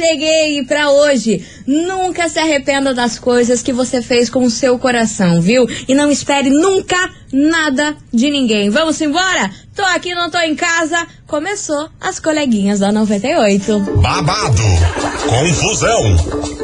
cheguei pra hoje. Nunca se arrependa das coisas que você fez com o seu coração, viu? E não espere nunca nada de ninguém. Vamos embora? Tô aqui, não tô em casa. Começou as coleguinhas da 98. Babado, confusão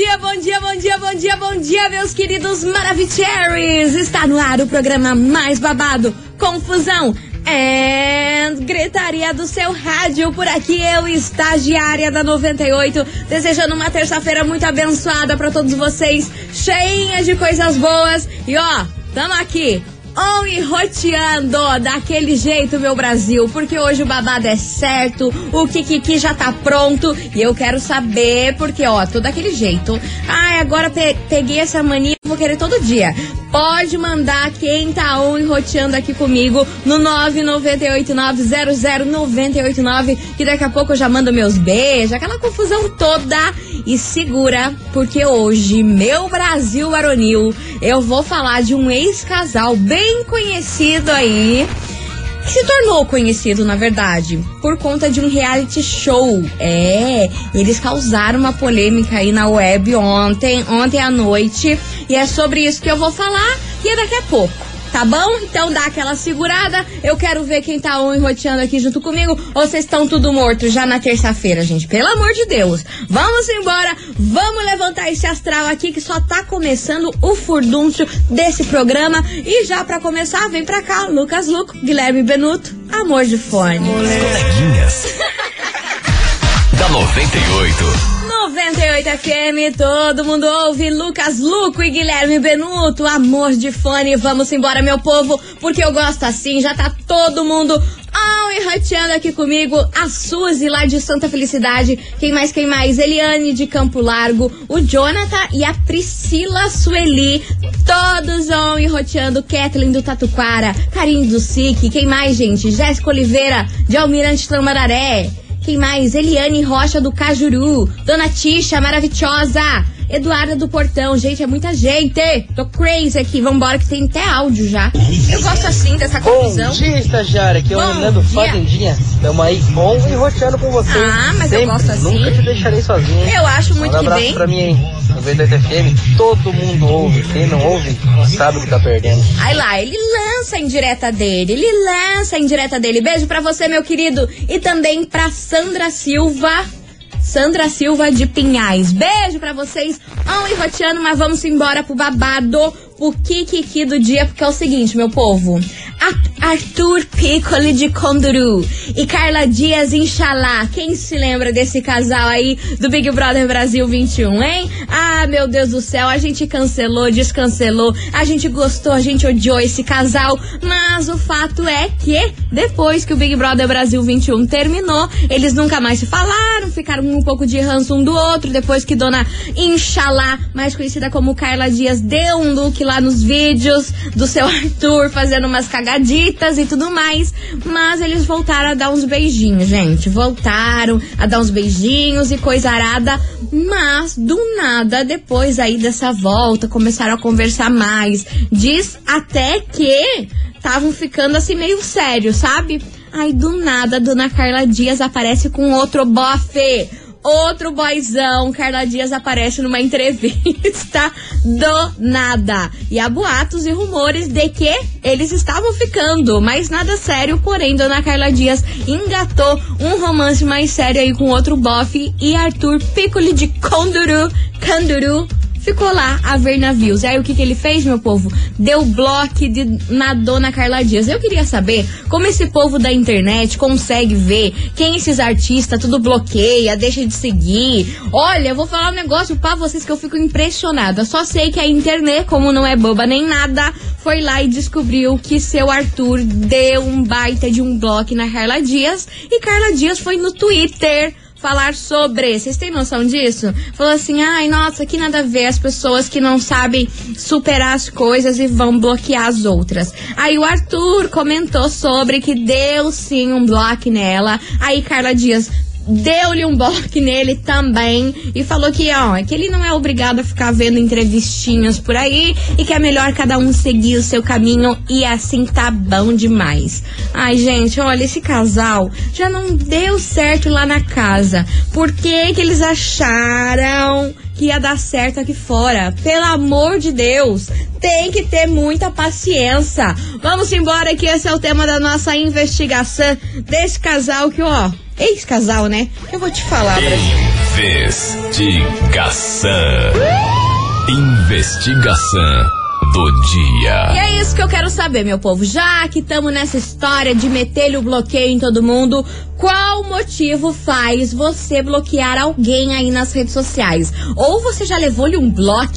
Bom dia, bom dia, bom dia, bom dia, bom dia, meus queridos Maravicheries! Está no ar o programa mais babado, Confusão and gritaria do seu rádio. Por aqui eu, estagiária da 98, desejando uma terça-feira muito abençoada para todos vocês, cheinha de coisas boas. E ó, tamo aqui on e roteando daquele jeito, meu Brasil, porque hoje o babado é certo, o Kikiki já tá pronto e eu quero saber, porque ó, tô daquele jeito. Ai, agora pe peguei essa mania, vou querer todo dia. Pode mandar quem tá on roteando aqui comigo no 998900989, que daqui a pouco eu já mando meus beijos, aquela confusão toda. E segura, porque hoje, meu Brasil varonil, eu vou falar de um ex-casal bem conhecido aí se tornou conhecido, na verdade, por conta de um reality show. É, eles causaram uma polêmica aí na web ontem, ontem à noite, e é sobre isso que eu vou falar e é daqui a pouco. Tá bom? Então dá aquela segurada. Eu quero ver quem tá on roteando aqui junto comigo. Ou vocês estão tudo morto já na terça-feira, gente? Pelo amor de Deus. Vamos embora. Vamos levantar esse astral aqui que só tá começando o furdúncio desse programa. E já para começar, vem pra cá, Lucas Luco, Guilherme Benuto, amor de fone. Coleguinhas. da 98. 98 FM, todo mundo ouve Lucas Luco e Guilherme Benuto, amor de fone. Vamos embora, meu povo, porque eu gosto assim. Já tá todo mundo on e rateando aqui comigo. A Suzy lá de Santa Felicidade. Quem mais, quem mais? Eliane de Campo Largo, o Jonathan e a Priscila Sueli. Todos on e roteando. Kathleen do Tatuquara, Carinho do SIC. Quem mais, gente? Jéssica Oliveira de Almirante Tamararé. Quem mais? Eliane Rocha do Cajuru. Dona Tisha, maravilhosa. Eduarda do Portão. Gente, é muita gente. Tô crazy aqui. Vambora que tem até áudio já. Eu gosto assim dessa confusão. Bom dia, estagiária. Aqui é o Bom dia. Fazendinha. Tamo aí on e roteando com você. Ah, mas eu Sempre. gosto assim. Nunca te deixarei sozinho. hein? Eu acho muito um que bem. pra mim. 98 FM, todo mundo ouve. Quem não ouve, não sabe o que tá perdendo. Aí lá, ele lança a indireta dele, ele lança a indireta dele. Beijo pra você, meu querido. E também pra Sandra Silva. Sandra Silva de Pinhais. Beijo pra vocês. On e roteando, mas vamos embora pro babado, pro Kikiki do dia, porque é o seguinte, meu povo. A- Arthur Piccoli de Conduru e Carla Dias, Inxalá. Quem se lembra desse casal aí do Big Brother Brasil 21, hein? Ah, meu Deus do céu, a gente cancelou, descancelou, a gente gostou, a gente odiou esse casal, mas o fato é que depois que o Big Brother Brasil 21 terminou, eles nunca mais se falaram, ficaram um pouco de ranço um do outro, depois que Dona Inxalá, mais conhecida como Carla Dias, deu um look lá nos vídeos do seu Arthur, fazendo umas e tudo mais, mas eles voltaram a dar uns beijinhos, gente, voltaram a dar uns beijinhos e coisa arada, mas do nada, depois aí dessa volta, começaram a conversar mais, diz até que estavam ficando assim meio sério, sabe? Aí do nada, a dona Carla Dias aparece com outro bofe. Outro boyzão, Carla Dias aparece numa entrevista do nada. E há boatos e rumores de que eles estavam ficando, mas nada sério. Porém, Dona Carla Dias engatou um romance mais sério aí com outro bofe e Arthur Piccoli de Conduru, Canduru ficou lá a ver navios. Aí o que, que ele fez, meu povo? Deu bloco de, na dona Carla Dias. Eu queria saber como esse povo da internet consegue ver quem esses artistas tudo bloqueia, deixa de seguir. Olha, eu vou falar um negócio pra vocês que eu fico impressionada. Só sei que a internet, como não é boba nem nada, foi lá e descobriu que seu Arthur deu um baita de um bloco na Carla Dias. E Carla Dias foi no Twitter falar sobre. Vocês têm noção disso? Falou assim: ai, nossa, que nada a ver as pessoas que não sabem superar as coisas e vão bloquear as outras. Aí o Arthur comentou sobre que deu sim um bloco nela. Aí Carla Dias deu-lhe um bloco nele também e falou que, ó, que ele não é obrigado a ficar vendo entrevistinhas por aí e que é melhor cada um seguir o seu caminho e assim tá bom demais. Ai, gente, olha, esse casal já não deu certo lá na casa. Por que que eles acharam que ia dar certo aqui fora? Pelo amor de Deus, tem que ter muita paciência. Vamos embora que esse é o tema da nossa investigação desse casal que, ó, ex-casal, né? Eu vou te falar, Brasil. Investigação. Investigação do dia. E é isso que eu quero saber, meu povo. Já que estamos nessa história de meter o bloqueio em todo mundo, qual motivo faz você bloquear alguém aí nas redes sociais? Ou você já levou-lhe um bloco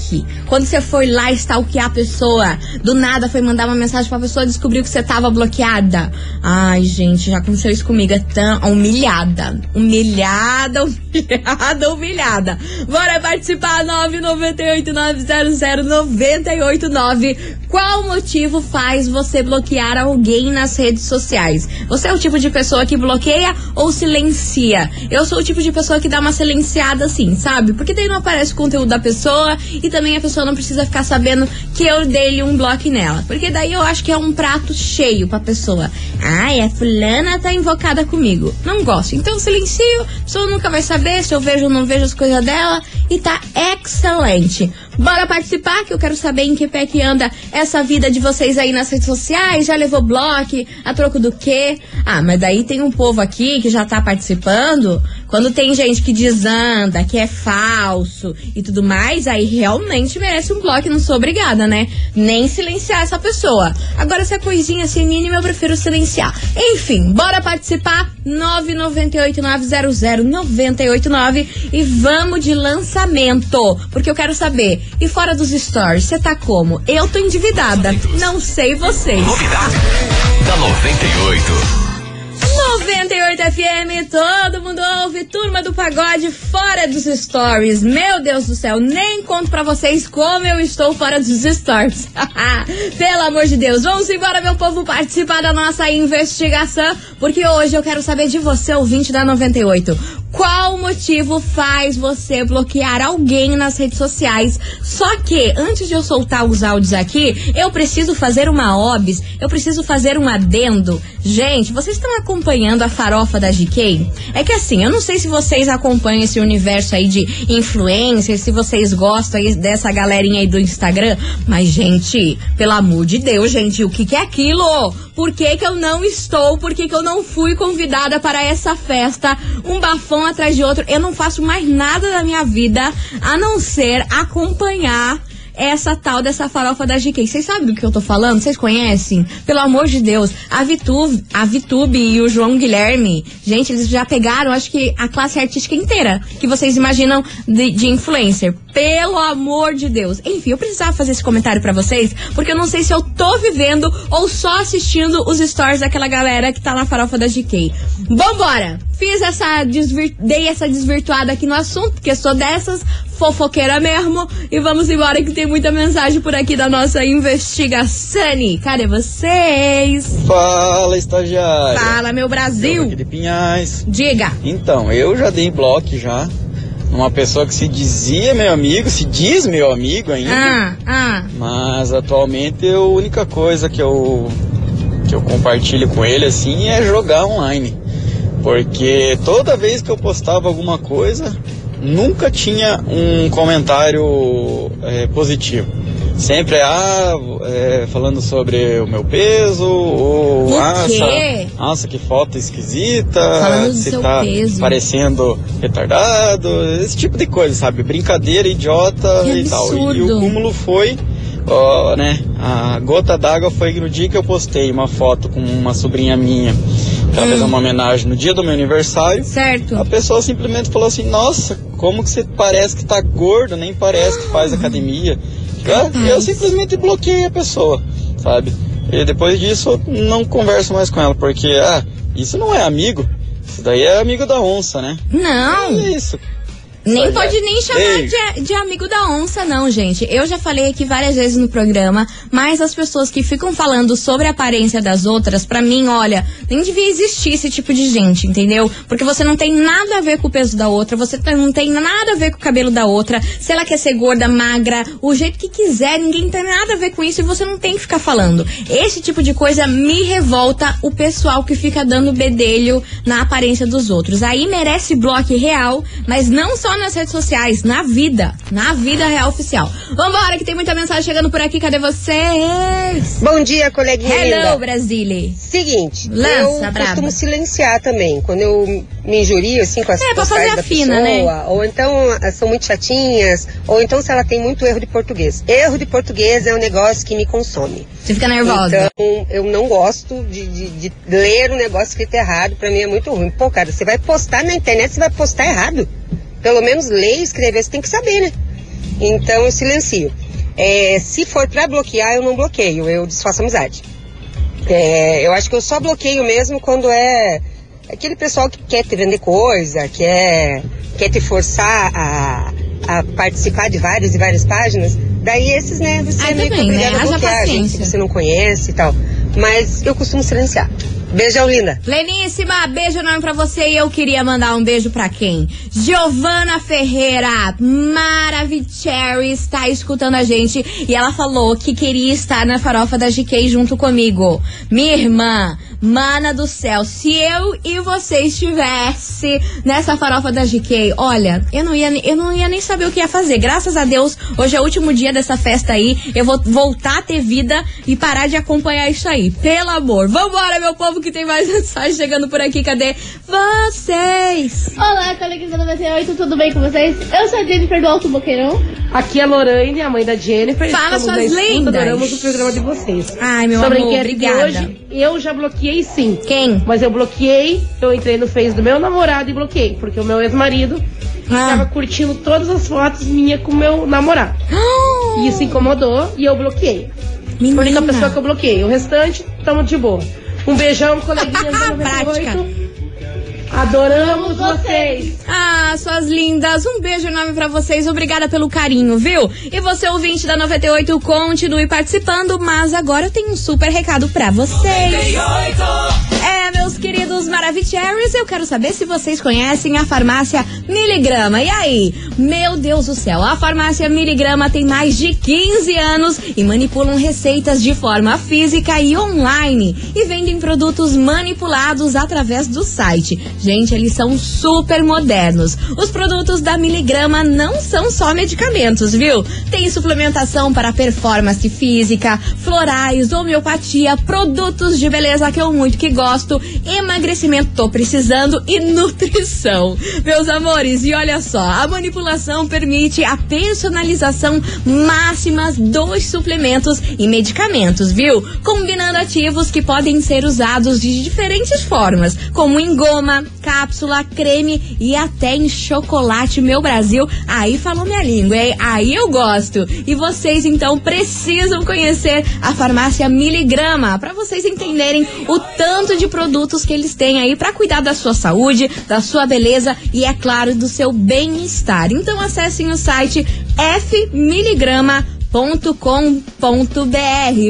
quando você foi lá stalkear a pessoa? Do nada foi mandar uma mensagem pra pessoa e descobriu que você tava bloqueada? Ai, gente, já aconteceu isso comigo. É tão humilhada. Humilhada, humilhada, humilhada. Bora participar, 998-900-989. Qual motivo faz você bloquear alguém nas redes sociais? Você é o tipo de pessoa que bloqueia ou silencia? Eu sou o tipo de pessoa que dá uma silenciada assim, sabe? Porque daí não aparece o conteúdo da pessoa e também a pessoa não precisa ficar sabendo que eu dei um bloco nela. Porque daí eu acho que é um prato cheio pra pessoa. Ai, a fulana tá invocada comigo. Não gosto. Então silencio, a pessoa nunca vai saber se eu vejo ou não vejo as coisas dela e tá excelente. Bora participar que eu quero saber em que pé que anda essa vida de vocês aí nas redes sociais. Já levou bloco? A troco do quê? Ah, mas daí tem um povo aqui que já tá participando. Quando tem gente que desanda, que é falso e tudo mais, aí realmente merece um bloco. Não sou obrigada, né? Nem silenciar essa pessoa. Agora, se é coisinha assim mínima, eu prefiro silenciar. Enfim, bora participar. 998-900-989 e vamos de lançamento. Porque eu quero saber. E fora dos stories, você tá como? Eu tô endividada. Não sei vocês. Novidade da 98. 98 FM, todo mundo ouve, turma do pagode fora dos stories. Meu Deus do céu, nem conto pra vocês como eu estou fora dos stories. Pelo amor de Deus, vamos embora, meu povo, participar da nossa investigação, porque hoje eu quero saber de você, ouvinte da 98. Qual motivo faz você bloquear alguém nas redes sociais? Só que, antes de eu soltar os áudios aqui, eu preciso fazer uma obs, eu preciso fazer um adendo. Gente, vocês estão acompanhando a farofa da GK? É que assim, eu não sei se vocês acompanham esse universo aí de influencers, se vocês gostam aí dessa galerinha aí do Instagram, mas, gente, pelo amor de Deus, gente, o que, que é aquilo? Por que, que eu não estou? Por que, que eu não fui convidada para essa festa? Um bafão atrás de outro. Eu não faço mais nada da minha vida a não ser acompanhar essa tal dessa farofa da GK. Vocês sabem do que eu tô falando? Vocês conhecem? Pelo amor de Deus. A Vitube, a Vitube e o João Guilherme, gente, eles já pegaram, acho que a classe artística inteira que vocês imaginam de, de influencer. Pelo amor de Deus. Enfim, eu precisava fazer esse comentário para vocês, porque eu não sei se eu tô vivendo ou só assistindo os stories daquela galera que tá na farofa da GK. Vambora! Fiz essa dei essa desvirtuada aqui no assunto, porque sou dessas, fofoqueira mesmo. E vamos embora que tem muita mensagem por aqui da nossa investigação. Cadê vocês? Fala, estagiário. Fala, meu Brasil. Aqui de Pinhais. Diga. Então, eu já dei bloco já. Uma pessoa que se dizia meu amigo, se diz meu amigo ainda. Ah, ah. Mas atualmente a única coisa que eu que eu compartilho com ele assim é jogar online. Porque toda vez que eu postava alguma coisa, nunca tinha um comentário é, positivo. Sempre ah, é, falando sobre o meu peso, ou O nossa, nossa, que foto esquisita, Falando do se tá peso. parecendo retardado, esse tipo de coisa, sabe? Brincadeira idiota Que e tal. E absurdo. o cúmulo foi, né? A gota d'água foi no dia que eu postei uma foto com uma sobrinha minha, pra Hum. fazer uma homenagem no dia do meu aniversário. Certo. A pessoa simplesmente falou assim: Nossa, como que você parece que tá gordo, nem parece que faz academia. Eu, eu simplesmente bloqueei a pessoa, sabe? E depois disso eu não converso mais com ela, porque, ah, isso não é amigo. Isso daí é amigo da onça, né? Não. É isso. Nem Olha, pode nem chamar de, de amigo da onça, não, gente. Eu já falei aqui várias vezes no programa, mas as pessoas que ficam falando sobre a aparência das outras, pra mim, olha, nem devia existir esse tipo de gente, entendeu? Porque você não tem nada a ver com o peso da outra, você t- não tem nada a ver com o cabelo da outra, se ela quer ser gorda, magra, o jeito que quiser, ninguém tem nada a ver com isso e você não tem que ficar falando. Esse tipo de coisa me revolta o pessoal que fica dando bedelho na aparência dos outros. Aí merece bloco real, mas não só nas redes sociais, na vida. Na vida real oficial. Vambora, que tem muita mensagem chegando por aqui. Cadê vocês? Bom dia, coleguinha Hello, linda. Brasília. Seguinte, Lança, eu braba. costumo silenciar também. Quando eu me injurio, assim, com as É, pra fazer a da fina, pessoa, né? ou então elas são muito chatinhas, ou então se ela tem muito erro de português. Erro de português é um negócio que me consome. Você fica nervosa. Então, eu não gosto de, de- de ler um negócio escrito errado. Pra mim é muito ruim. Pô, cara, você vai postar na internet, você vai postar errado. Pelo menos ler e escrever, você tem que saber, né? Então eu silencio. É, se for pra bloquear, eu não bloqueio, eu desfaço amizade. É, eu acho que eu só bloqueio mesmo quando é aquele pessoal que quer te vender coisa, quer, quer te forçar a, a participar de várias e várias páginas. Daí esses, né, você Ah, é meio que também, né? obrigado a bloquear, gente, paciência. que você não conhece e tal. Mas eu costumo silenciar. Beijão, linda. Pleníssima, beijo enorme pra você e eu queria mandar um beijo pra quem? Giovana Ferreira, Maravicherry está escutando a gente e ela falou que queria estar na farofa da GK junto comigo. Minha irmã, mana do céu, se eu e você estivesse nessa farofa da GK, olha, eu não ia, eu não ia nem saber o que ia fazer. Graças a Deus, hoje é o último dia dessa festa aí, eu vou voltar a ter vida e parar de acompanhar isso aí. Pelo amor. Vambora, meu povo, que tem mais mensagem chegando por aqui. Cadê vocês? Olá, colegas da 98, tudo bem com vocês? Eu sou a Jennifer do Alto Boqueirão. Aqui é a Lorraine, a mãe da Jennifer. Fala Estamos suas lendas. Adoramos o programa de vocês. Ai, meu Sobre amor, obrigada. hoje, eu já bloqueei sim. Quem? Mas eu bloqueei, eu entrei no Face do meu namorado e bloqueei, porque o meu ex-marido estava Ah. curtindo todas as fotos minhas com o meu namorado. E isso incomodou e eu bloqueei. Foi a única pessoa que eu bloqueei. O restante, tamo de boa. Um beijão, coleguinhas da Prática. 98. Adoramos vocês. Ah, suas lindas, um beijo enorme pra vocês, obrigada pelo carinho, viu? E você, ouvinte da 98, continue participando, mas agora eu tenho um super recado pra vocês. Meus queridos Maravicheries, eu quero saber se vocês conhecem a farmácia Miligrama. E aí? Meu Deus do céu, a farmácia Miligrama tem mais de 15 anos e manipulam receitas de forma física e online e vendem produtos manipulados através do site. Gente, eles são super modernos. Os produtos da Miligrama não são só medicamentos, viu? Tem suplementação para performance física, florais, homeopatia, produtos de beleza que eu muito que gosto, emagrecimento tô precisando e nutrição. Meus amores, e olha só, a manipulação permite a personalização máxima dos suplementos e medicamentos, viu? Combinando ativos que podem ser usados de diferentes formas, como em goma, cápsula, creme e até em chocolate, meu Brasil. Aí falou minha língua, hein? Aí eu gosto. E vocês então precisam conhecer a farmácia Miligrama para vocês entenderem o tanto de produtos que eles têm aí para cuidar da sua saúde, da sua beleza e é claro do seu bem-estar. Então acessem o site fmiligrama .com.br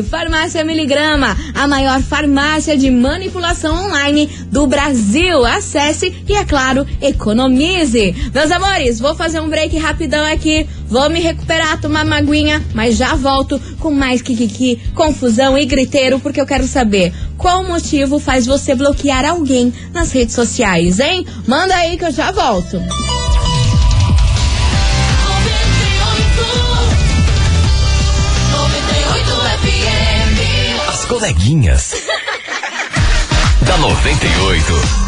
Farmácia Miligrama, a maior farmácia de manipulação online do Brasil. Acesse e, é claro, economize. Meus amores, vou fazer um break rapidão aqui. Vou me recuperar, tomar uma mas já volto com mais kikiki, confusão e griteiro, porque eu quero saber qual motivo faz você bloquear alguém nas redes sociais, hein? Manda aí que eu já volto. As coleguinhas. da 98.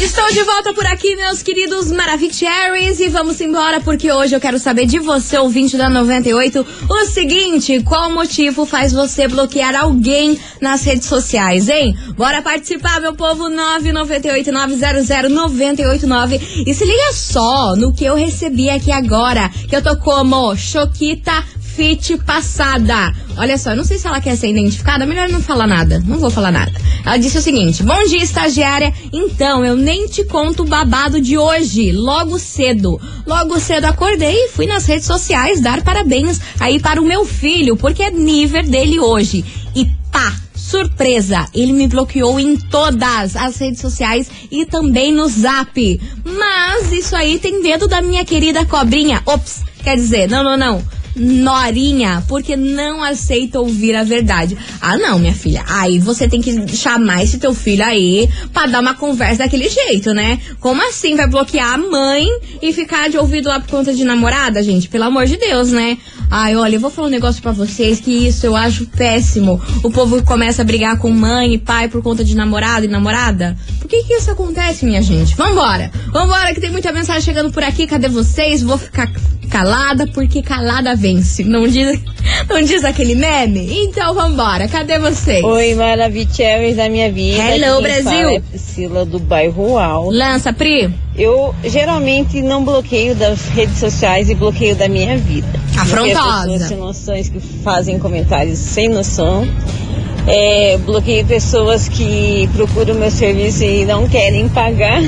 Estou de volta por aqui, meus queridos Maravicheries, e vamos embora porque hoje eu quero saber de você, ouvinte da 98, o seguinte: qual motivo faz você bloquear alguém nas redes sociais, hein? Bora participar, meu povo, 998-900-989. E se liga só no que eu recebi aqui agora, que eu tô como Choquita fit passada. Olha só, não sei se ela quer ser identificada, melhor não falar nada. Não vou falar nada. Ela disse o seguinte: Bom dia, estagiária. Então, eu nem te conto o babado de hoje. Logo cedo. Logo cedo acordei e fui nas redes sociais dar parabéns aí para o meu filho, porque é nível dele hoje. E pá! Surpresa, ele me bloqueou em todas as redes sociais e também no zap. Mas isso aí tem dedo da minha querida cobrinha. Ops, quer dizer, não, não, não. Norinha, porque não aceita ouvir a verdade. Ah, não, minha filha. Aí você tem que chamar esse teu filho aí pra dar uma conversa daquele jeito, né? Como assim vai bloquear a mãe e ficar de ouvido lá por conta de namorada, gente? Pelo amor de Deus, né? Ai, olha, eu vou falar um negócio pra vocês que isso eu acho péssimo. O povo começa a brigar com mãe e pai por conta de namorado e namorada. Por que que isso acontece, minha gente? Vambora! Vambora, que tem muita mensagem chegando por aqui. Cadê vocês? Vou ficar calada porque calada vence. Não diz, não diz aquele meme? Então vambora. Cadê vocês? Oi, Maravicheries da minha vida. Hello, quem Brasil. É Priscila do bairro Alto. Lança, Pri. Eu geralmente não bloqueio das redes sociais e bloqueio da minha vida. Afrontosa. Bloqueio pessoas sem noções que fazem comentários sem noção. É, bloqueio pessoas que procuram meu serviço e não querem pagar.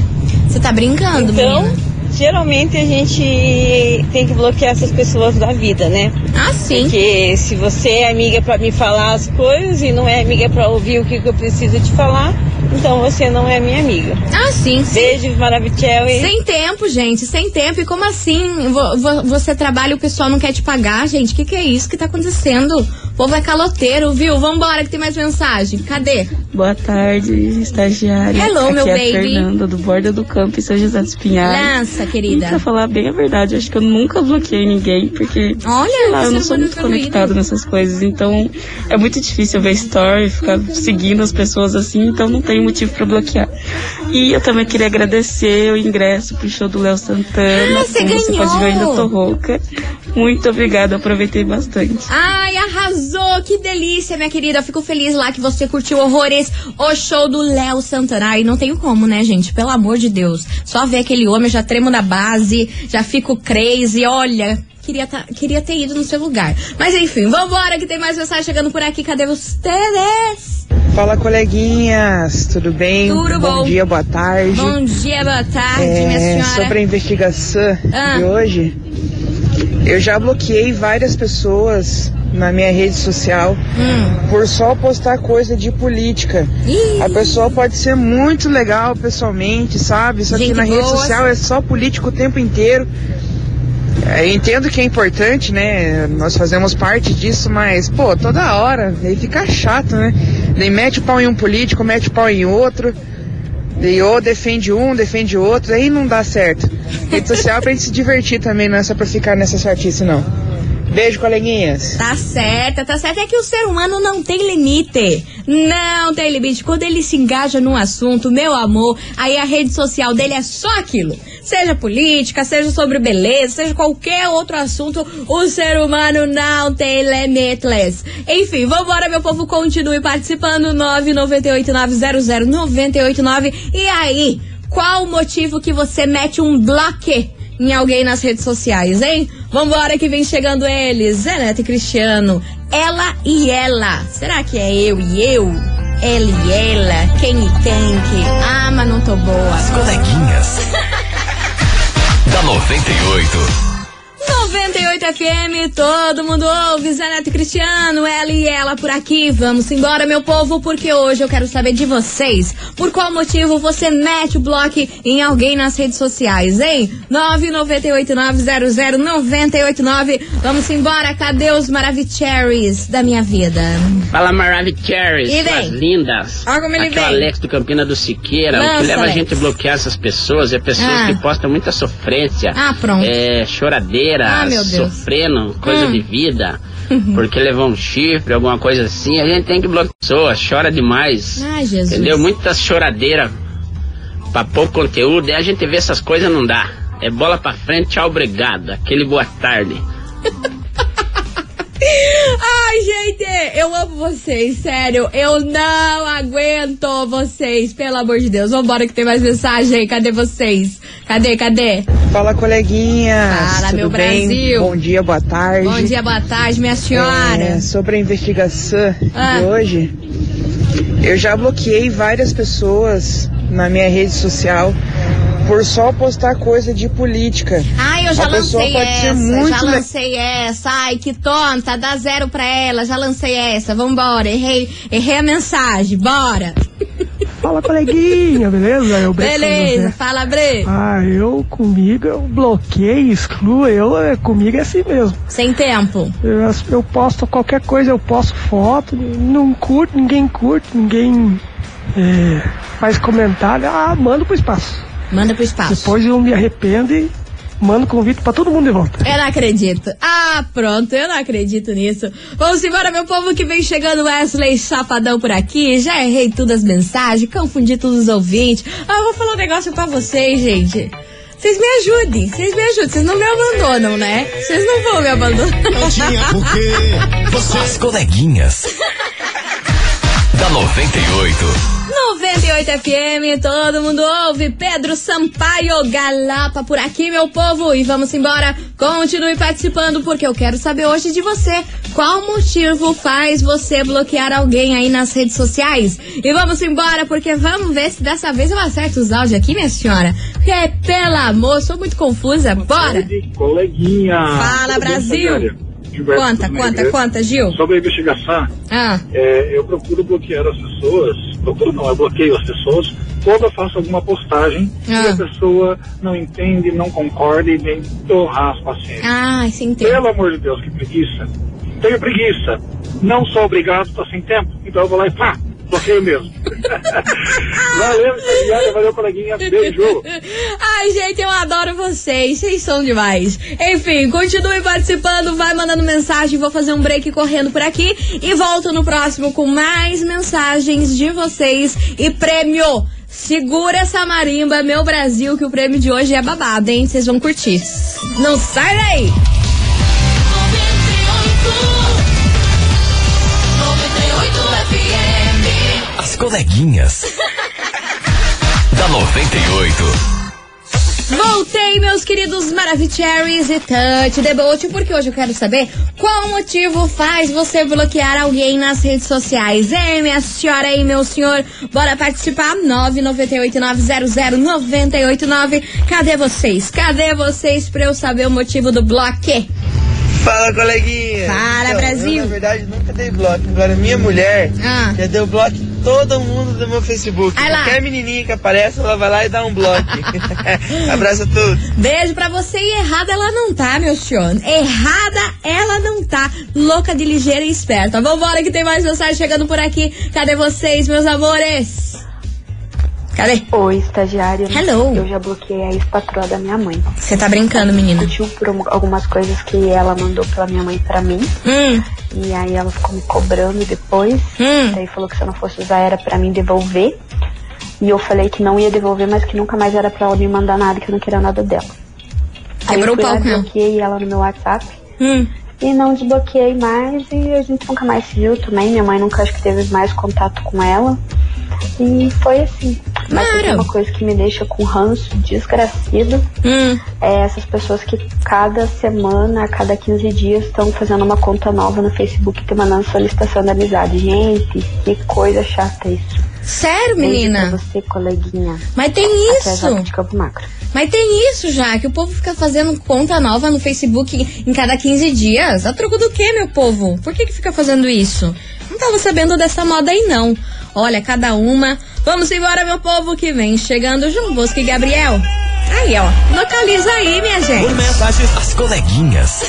Você tá brincando, Então, menina? Geralmente a gente tem que bloquear essas pessoas da vida, né? Ah, sim. Porque se você é amiga pra me falar as coisas e não é amiga pra ouvir o que, que eu preciso te falar, então você não é minha amiga. Ah, sim. sim. Beijo, maravilhoso. Sem tempo, gente, sem tempo. E como assim? Vo- vo- Você trabalha e o pessoal não quer te pagar, gente? O que, que é isso que tá acontecendo? O povo é caloteiro, viu? Vambora que tem mais mensagem. Cadê? Boa tarde, estagiária. Hello, Aqui meu é a baby. Fernanda, do Borda do Campo, em São José dos Pinhais. Lança, E querida. pra falar bem a verdade, acho que eu nunca bloqueei ninguém, porque Olha, sei lá, eu não sou muito conectada nessas coisas, então é muito difícil ver story, ficar seguindo as pessoas assim, então não tem motivo pra bloquear. E eu também queria agradecer o ingresso pro show do Léo Santana. Ah, você Como você ganhou! pode ver, eu ainda tô rouca. Muito obrigada, aproveitei bastante. Ai, arrasou! Que delícia, minha querida. Eu fico feliz lá que você curtiu horrores o show do Léo Santana. Ai, não tenho como, né, gente? Pelo amor de Deus. Só ver aquele homem, eu já tremo na base, já fico crazy. Olha, queria, tá, queria ter ido no seu lugar. Mas enfim, vambora que tem mais mensagem chegando por aqui. Cadê vocês? Fala, coleguinhas, tudo bem? Tudo bom. dia, boa tarde. Bom dia, boa tarde, É, minha senhora. Sobre a investigação Ah. de hoje, eu já bloqueei várias pessoas na minha rede social Hum. por só postar coisa de política. A pessoa pode ser muito legal pessoalmente, sabe? Só Gente que na rede boa. social é só político o tempo inteiro. É, eu entendo que é importante, né? Nós fazemos parte disso, mas, pô, toda hora, aí fica chato, né? Daí mete o pau em um político, mete o pau em outro. Daí ou defende um, defende outro, aí não dá certo. Rede social é pra gente se divertir também, não é só pra ficar nessa chatice, não. Beijo, coleguinhas. Tá certa, tá certa. É que o ser humano não tem limite. Não tem limite. Quando ele se engaja num assunto, meu amor, aí a rede social dele é só aquilo. Seja política, seja sobre beleza, seja qualquer outro assunto, o ser humano não tem limitless. Enfim, vambora, meu povo, continue participando. 998900989. E aí, qual o motivo que você mete um bloque em alguém nas redes sociais, hein? Vambora que vem chegando eles, Zé Neto e Cristiano. Ela e ela. Será que é eu e eu? Ela e ela? Quem e quem que? Ah, mas não tô boa. As coleguinhas. da 98. 98 FM, todo mundo ouve, Zé Neto e Cristiano, ela e ela por aqui. Vamos embora, meu povo, porque hoje eu quero saber de vocês. Por qual motivo você mete o bloco em alguém nas redes sociais, hein? 998900989. Vamos embora, cadê os Maravicheries da minha vida? Fala Maravicheries, suas lindas. Olha como ele Aqui é o vem. Alex do Campina do Siqueira. o Lança, que leva Alex. a gente a bloquear essas pessoas é pessoas Ah. que postam muita sofrência. Ah, pronto. É, choradeira, Ah, Deus. sofrendo, coisa Hum. de vida. Porque levou um chifre, alguma coisa assim. A gente tem que bloquear pessoas, chora demais. Ai, Jesus. Entendeu? Muitas choradeiras pra pouco conteúdo. E a gente vê essas coisas, não dá. É bola pra frente, tchau, obrigado. Aquele boa tarde. Ai, gente, eu amo vocês, sério. Eu não aguento vocês, pelo amor de Deus. Vambora que tem mais mensagem. Cadê vocês? Cadê, cadê? Fala, coleguinha. Fala, Tudo meu bem? Brasil. Bom dia, boa tarde. Bom dia, boa tarde, minha senhora. É, sobre a investigação Ah. de hoje, eu já bloqueei várias pessoas na minha rede social por só postar coisa de política. Ai, eu já a pessoa lancei pode ser essa, muito já le- lancei essa. Ai, que tonta, dá zero pra ela, já lancei essa. Vambora, errei, errei a mensagem, bora. Fala, coleguinha, beleza? Eu Beleza, fala, Bre. Ah, eu comigo, eu bloqueio, excluo, eu, é, comigo é assim mesmo. Sem tempo. Eu, eu posto qualquer coisa, eu posto foto, não curto, ninguém curte, ninguém é, faz comentário, ah, mando pro espaço. Manda pro espaço. Depois eu me arrependo e mando convite pra todo mundo de volta. Eu não acredito. Ah, pronto, eu não acredito nisso. Vamos embora, meu povo que vem chegando, Wesley Chapadão por aqui. Já errei tudo as mensagens, confundi todos os ouvintes. Ah, eu vou falar um negócio pra vocês, gente. Vocês me ajudem, vocês me ajudem, vocês não me abandonam, né? Vocês não vão me abandonar. Não tinha porquê. Você... As coleguinhas. da 98. 98 FM, todo mundo ouve. Pedro Sampaio Galapa por aqui, meu povo. E vamos embora. Continue participando, porque eu quero saber hoje de você. Qual motivo faz você bloquear alguém aí nas redes sociais? E vamos embora, porque vamos ver se dessa vez eu acerto os áudios aqui, minha senhora. Porque, pelo amor, sou muito confusa. Bora! Coleguinha. Fala, Brasil. Gilberto Conta, conta, conta, Gil. Sobre a investigação, Ah, é, eu procuro bloquear as pessoas, procuro não, eu bloqueio as pessoas eu faço alguma postagem e Ah. a pessoa não entende, não concorda e vem torrar as paciências. ai, sem tempo. Pelo amor de Deus, que preguiça. Tenho preguiça. Não sou obrigado, estou sem tempo, então eu vou lá e pá, bloqueio mesmo. valeu, obrigado, valeu, coleguinha. Beijo. Ai, gente, eu adoro vocês. Vocês são demais. Enfim, continue participando, vai mandando mensagem. Vou fazer um break correndo por aqui e volto no próximo com mais mensagens de vocês e prêmio. Segura essa marimba, meu Brasil, que o prêmio de hoje é babado, hein? Vocês vão curtir. Não sai daí! Coleguinhas. da 98. Voltei, meus queridos Maravicheries e Touch Debote, porque hoje eu quero saber qual motivo faz você bloquear alguém nas redes sociais. Ei, minha senhora e meu senhor, bora participar? 998900989. Cadê vocês? Cadê vocês pra eu saber o motivo do bloque? Fala, coleguinha. Fala, Então, Brasil. Eu, na verdade, nunca dei bloco. Agora, minha mulher Ah. já deu bloco todo mundo do meu Facebook. Ai lá. Qualquer menininha que aparece, ela vai lá e dá um bloco. Abraço a todos. Beijo pra você e errada ela não tá, meu senhor. Errada ela não tá. Louca de ligeira e esperta. Vambora que tem mais mensagem chegando por aqui. Cadê vocês, meus amores? Cadê? Oi, estagiária. Hello. Eu já bloqueei a ex-patroa da minha mãe. Você tá brincando, menina? Discutiu por um- algumas coisas que ela mandou pela minha mãe pra mim. Hum. E aí ela ficou me cobrando depois. Daí falou que se eu não fosse usar era pra mim devolver. E eu falei que não ia devolver, mas que nunca mais era pra ela me mandar nada, que eu não queria nada dela. Aí Quebrou eu fui o lá, pau com ela. bloqueei ela no meu WhatsApp. Hum. E não desbloqueei mais e a gente nunca mais se viu também. Minha mãe nunca acho que teve mais contato com ela. E foi assim. Mas se tem uma coisa que me deixa com ranço desgracido Hum. é essas pessoas que cada semana, a cada 15 dias estão fazendo uma conta nova no Facebook e te mandando solicitação de amizade. Gente, que coisa chata isso. Sério, menina? Pra você, coleguinha. Mas tem Aqui é isso. De Campo Macro. Mas tem isso já, que o povo fica fazendo conta nova no Facebook em cada 15 dias. A troco do que, meu povo? Por que, que fica fazendo isso? Não tava sabendo dessa moda aí, não. Olha, cada uma. Vamos embora, meu povo, que vem chegando João Bosco e Gabriel. Aí, ó. Localiza aí, minha gente. Por mensagens, as coleguinhas.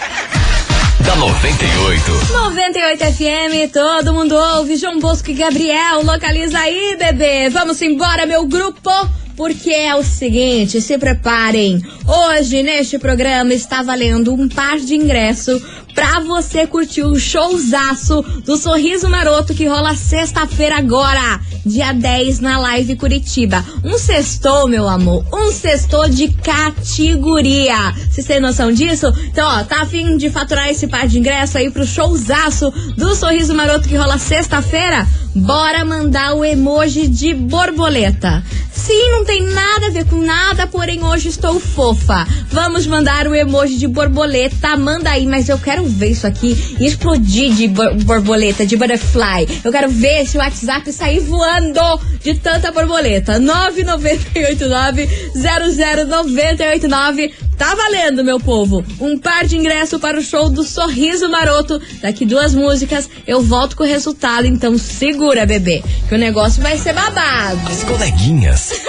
da 98. 98 FM, todo mundo ouve. João Bosco e Gabriel, localiza aí, bebê. Vamos embora, meu grupo. porque é o seguinte, se preparem. Hoje, neste programa, está valendo um par de ingresso pra você curtir o showzaço do Sorriso Maroto que rola sexta-feira agora, dia 10, na Live Curitiba. Um sextou, meu amor, um sextou de categoria. Vocês têm noção disso? Então, ó, tá afim de faturar esse par de ingresso aí pro showzaço do Sorriso Maroto que rola sexta-feira? Bora mandar o emoji de borboleta. Sim, não tem nada a ver com nada, porém hoje estou fofa. Vamos mandar o emoji de borboleta. Manda aí, mas eu quero ver isso aqui explodir de bor borboleta, de butterfly. Eu quero ver esse WhatsApp sair voando de tanta borboleta. 998900989. Tá valendo, meu povo. Um par de ingresso para o show do Sorriso Maroto. Daqui duas músicas eu volto com o resultado, então segura, bebê, que o negócio vai ser babado. As coleguinhas.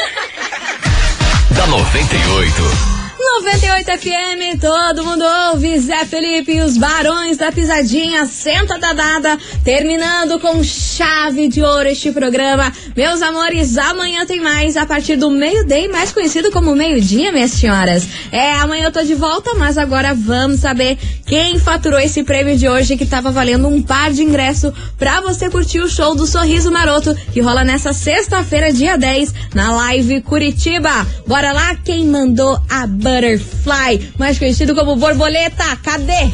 da 98. 98 FM, todo mundo ouve. Zé Felipe e os Barões da Pisadinha, senta dadada, terminando com chave de ouro este programa. Meus amores, amanhã tem mais a partir do meio-dia, mais conhecido como meio-dia, minhas senhoras. É, amanhã eu tô de volta, mas agora vamos saber quem faturou esse prêmio de hoje que tava valendo um par de ingresso pra você curtir o show do Sorriso Maroto, que rola nessa sexta-feira, dia 10, na Live Curitiba. Bora lá, quem mandou a Butterfly, mais conhecido como borboleta. Cadê?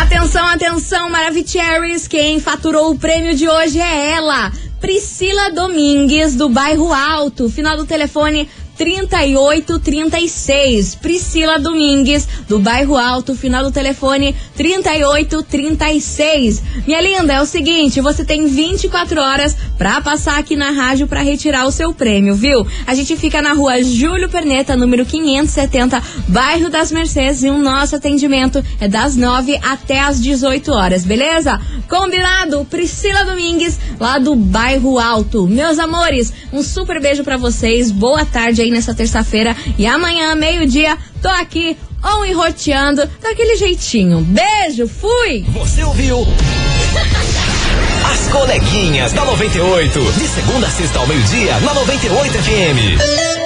Atenção, atenção, Maravicheries. Quem faturou o prêmio de hoje é ela, Priscila Domingues, do bairro Alto. Final do telefone 3836. Priscila Domingues, do bairro Alto, final do telefone 3836. Minha linda, é o seguinte, você tem 24 horas pra passar aqui na rádio pra retirar o seu prêmio, viu? A gente fica na rua Júlio Perneta, número 570, bairro das Mercedes, e o nosso atendimento é das 9 até as 18 horas, beleza? Combinado? Priscila Domingues, lá do bairro Alto. Meus amores, um super beijo pra vocês, boa tarde aí nessa terça-feira e amanhã, meio-dia, tô aqui on e roteando daquele jeitinho. Beijo, fui! Você ouviu? As coleguinhas da 98. De segunda a sexta ao meio-dia, na 98 FM.